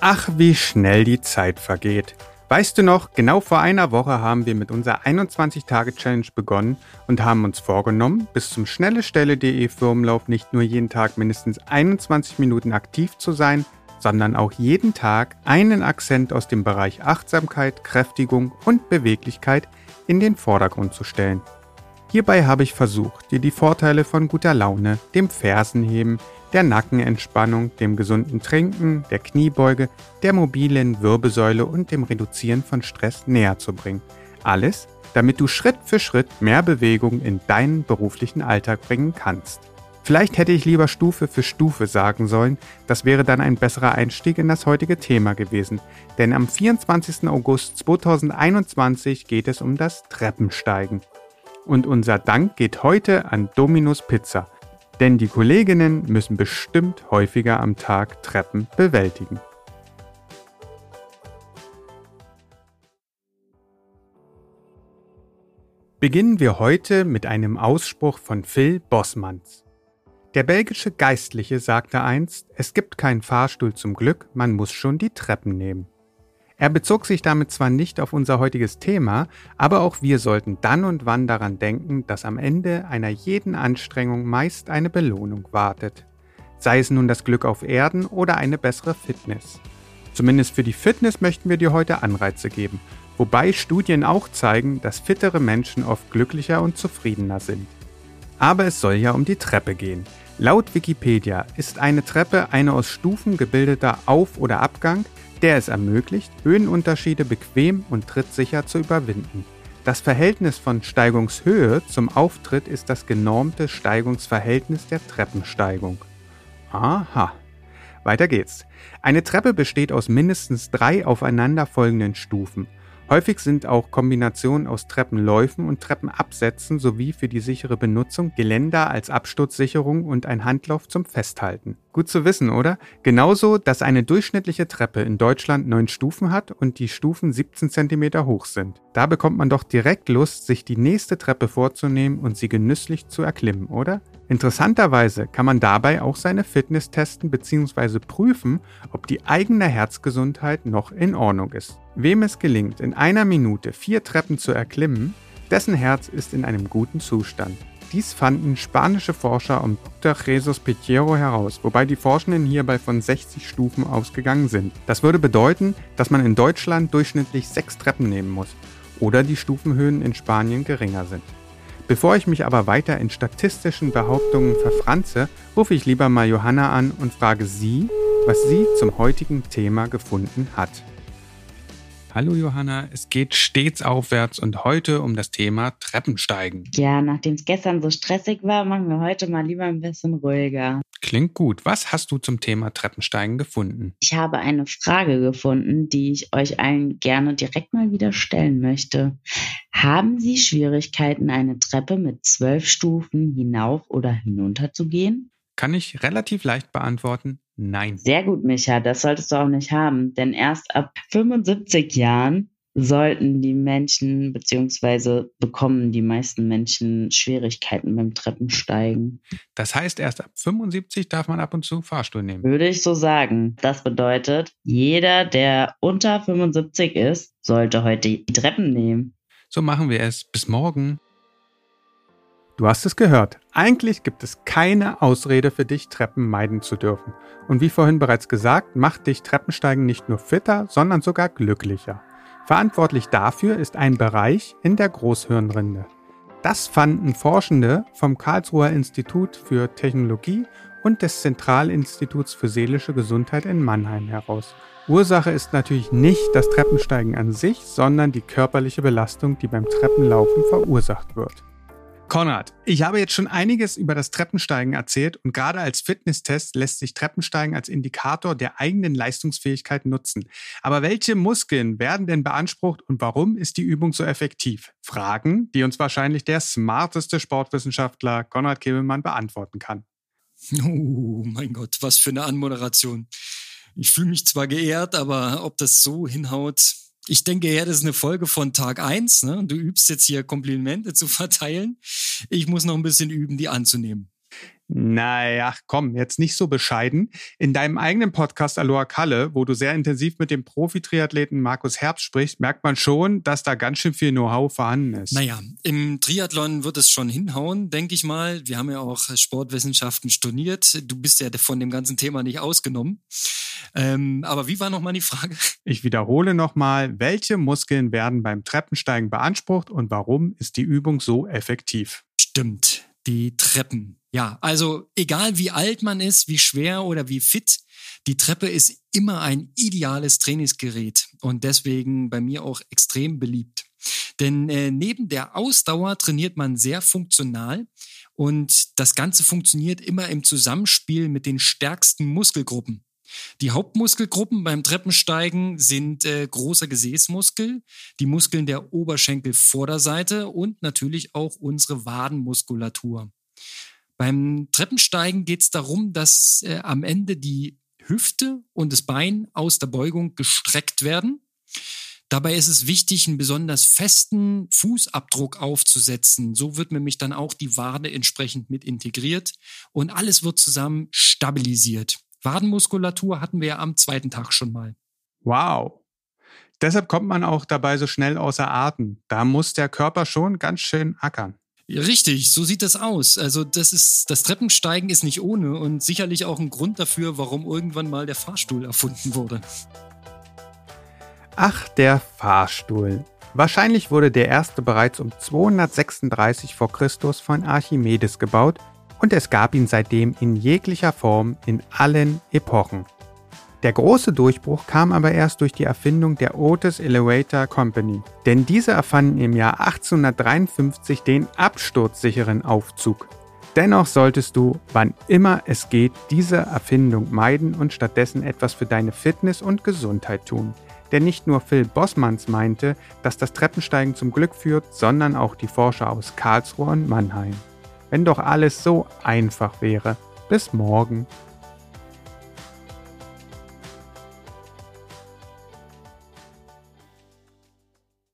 Ach, wie schnell die Zeit vergeht. Weißt du noch, genau vor einer Woche haben wir mit unserer 21-Tage-Challenge begonnen und haben uns vorgenommen, bis zum schnellestelle.de Firmenlauf nicht nur jeden Tag mindestens 21 Minuten aktiv zu sein, sondern auch jeden Tag einen Akzent aus dem Bereich Achtsamkeit, Kräftigung und Beweglichkeit in den Vordergrund zu stellen. Hierbei habe ich versucht, dir die Vorteile von guter Laune, dem Fersenheben, der Nackenentspannung, dem gesunden Trinken, der Kniebeuge, der mobilen Wirbelsäule und dem Reduzieren von Stress näher zu bringen. Alles, damit du Schritt für Schritt mehr Bewegung in deinen beruflichen Alltag bringen kannst. Vielleicht hätte ich lieber Stufe für Stufe sagen sollen, das wäre dann ein besserer Einstieg in das heutige Thema gewesen, denn am 24. August 2021 geht es um das Treppensteigen. Und unser Dank geht heute an Dominus Pizza – denn die Kolleginnen müssen bestimmt häufiger am Tag Treppen bewältigen. Beginnen wir heute mit einem Ausspruch von Phil Bossmanns. Der belgische Geistliche sagte einst, es gibt keinen Fahrstuhl zum Glück, man muss schon die Treppen nehmen. Er bezog sich damit zwar nicht auf unser heutiges Thema, aber auch wir sollten dann und wann daran denken, dass am Ende einer jeden Anstrengung meist eine Belohnung wartet. Sei es nun das Glück auf Erden oder eine bessere Fitness. Zumindest für die Fitness möchten wir dir heute Anreize geben, wobei Studien auch zeigen, dass fittere Menschen oft glücklicher und zufriedener sind. Aber es soll ja um die Treppe gehen. Laut Wikipedia ist eine Treppe eine aus Stufen gebildeter Auf- oder Abgang, der es ermöglicht, Höhenunterschiede bequem und trittsicher zu überwinden. Das Verhältnis von Steigungshöhe zum Auftritt ist das genormte Steigungsverhältnis der Treppensteigung. Aha. Weiter geht's. Eine Treppe besteht aus mindestens drei aufeinanderfolgenden Stufen. Häufig sind auch Kombinationen aus Treppenläufen und Treppenabsätzen sowie für die sichere Benutzung Geländer als Absturzsicherung und ein Handlauf zum Festhalten. Gut zu wissen, oder? Genauso, dass eine durchschnittliche Treppe in Deutschland neun Stufen hat und die Stufen 17 cm hoch sind. Da bekommt man doch direkt Lust, sich die nächste Treppe vorzunehmen und sie genüsslich zu erklimmen, oder? Interessanterweise kann man dabei auch seine Fitness testen bzw. prüfen, ob die eigene Herzgesundheit noch in Ordnung ist. Wem es gelingt, in einer Minute vier Treppen zu erklimmen, dessen Herz ist in einem guten Zustand. Dies fanden spanische Forscher um Dr. Jesus Pichero heraus, wobei die Forschenden hierbei von 60 Stufen ausgegangen sind. Das würde bedeuten, dass man in Deutschland durchschnittlich sechs Treppen nehmen muss oder die Stufenhöhen in Spanien geringer sind. Bevor ich mich aber weiter in statistischen Behauptungen verfranze, rufe ich lieber mal Johanna an und frage sie, was sie zum heutigen Thema gefunden hat. Hallo Johanna, es geht stets aufwärts und heute um das Thema Treppensteigen. Ja, nachdem es gestern so stressig war, machen wir heute mal lieber ein bisschen ruhiger. Klingt gut. Was hast du zum Thema Treppensteigen gefunden? Ich habe eine Frage gefunden, die ich euch allen gerne direkt mal wieder stellen möchte. Haben Sie Schwierigkeiten, eine Treppe mit zwölf Stufen hinauf oder hinunter zu gehen? Kann ich relativ leicht beantworten. Nein. Sehr gut, Micha, das solltest du auch nicht haben, denn erst ab 75 Jahren sollten die Menschen beziehungsweise bekommen die meisten Menschen Schwierigkeiten beim Treppensteigen. Das heißt, erst ab 75 darf man ab und zu Fahrstuhl nehmen. Würde ich so sagen. Das bedeutet, jeder, der unter 75 ist, sollte heute die Treppen nehmen. So machen wir es. Bis morgen. Du hast es gehört. Eigentlich gibt es keine Ausrede für dich, Treppen meiden zu dürfen. Und wie vorhin bereits gesagt, macht dich Treppensteigen nicht nur fitter, sondern sogar glücklicher. Verantwortlich dafür ist ein Bereich in der Großhirnrinde. Das fanden Forschende vom Karlsruher Institut für Technologie und des Zentralinstituts für seelische Gesundheit in Mannheim heraus. Ursache ist natürlich nicht das Treppensteigen an sich, sondern die körperliche Belastung, die beim Treppenlaufen verursacht wird. Konrad, ich habe jetzt schon einiges über das Treppensteigen erzählt und gerade als Fitnesstest lässt sich Treppensteigen als Indikator der eigenen Leistungsfähigkeit nutzen. Aber welche Muskeln werden denn beansprucht und warum ist die Übung so effektiv? Fragen, die uns wahrscheinlich der smarteste Sportwissenschaftler Konrad Kebelmann beantworten kann. Oh mein Gott, was für eine Anmoderation. Ich fühle mich zwar geehrt, aber ob das so hinhaut, ich denke ja, das ist eine Folge von Tag eins. Ne? Du übst jetzt hier Komplimente zu verteilen. Ich muss noch ein bisschen üben, die anzunehmen. Naja, komm, jetzt nicht so bescheiden. In deinem eigenen Podcast Aloha Kalle, wo du sehr intensiv mit dem Profi-Triathleten Markus Herbst sprichst, merkt man schon, dass da ganz schön viel Know-how vorhanden ist. Naja, im Triathlon wird es schon hinhauen, denke ich mal. Wir haben ja auch Sportwissenschaften studiert. Du bist ja von dem ganzen Thema nicht ausgenommen. Ähm, aber wie war nochmal die Frage? Ich wiederhole nochmal, welche Muskeln werden beim Treppensteigen beansprucht und warum ist die Übung so effektiv? Stimmt, die Treppen. Ja, also egal wie alt man ist, wie schwer oder wie fit, die Treppe ist immer ein ideales Trainingsgerät und deswegen bei mir auch extrem beliebt. Denn äh, neben der Ausdauer trainiert man sehr funktional und das Ganze funktioniert immer im Zusammenspiel mit den stärksten Muskelgruppen. Die Hauptmuskelgruppen beim Treppensteigen sind äh, großer Gesäßmuskel, die Muskeln der Oberschenkelvorderseite und natürlich auch unsere Wadenmuskulatur. Beim Treppensteigen geht es darum, dass äh, am Ende die Hüfte und das Bein aus der Beugung gestreckt werden. Dabei ist es wichtig, einen besonders festen Fußabdruck aufzusetzen. So wird nämlich dann auch die Wade entsprechend mit integriert und alles wird zusammen stabilisiert. Wadenmuskulatur hatten wir ja am zweiten Tag schon mal. Wow. Deshalb kommt man auch dabei so schnell außer Atem. Da muss der Körper schon ganz schön ackern. Richtig, so sieht das aus. Also das ist das Treppensteigen ist nicht ohne und sicherlich auch ein Grund dafür, warum irgendwann mal der Fahrstuhl erfunden wurde. Ach, der Fahrstuhl. Wahrscheinlich wurde der erste bereits um 236 v. Chr. von Archimedes gebaut und es gab ihn seitdem in jeglicher Form in allen Epochen. Der große Durchbruch kam aber erst durch die Erfindung der Otis Elevator Company, denn diese erfanden im Jahr 1853 den absturzsicheren Aufzug. Dennoch solltest du, wann immer es geht, diese Erfindung meiden und stattdessen etwas für deine Fitness und Gesundheit tun. Denn nicht nur Phil Bossmanns meinte, dass das Treppensteigen zum Glück führt, sondern auch die Forscher aus Karlsruhe und Mannheim. Wenn doch alles so einfach wäre. Bis morgen.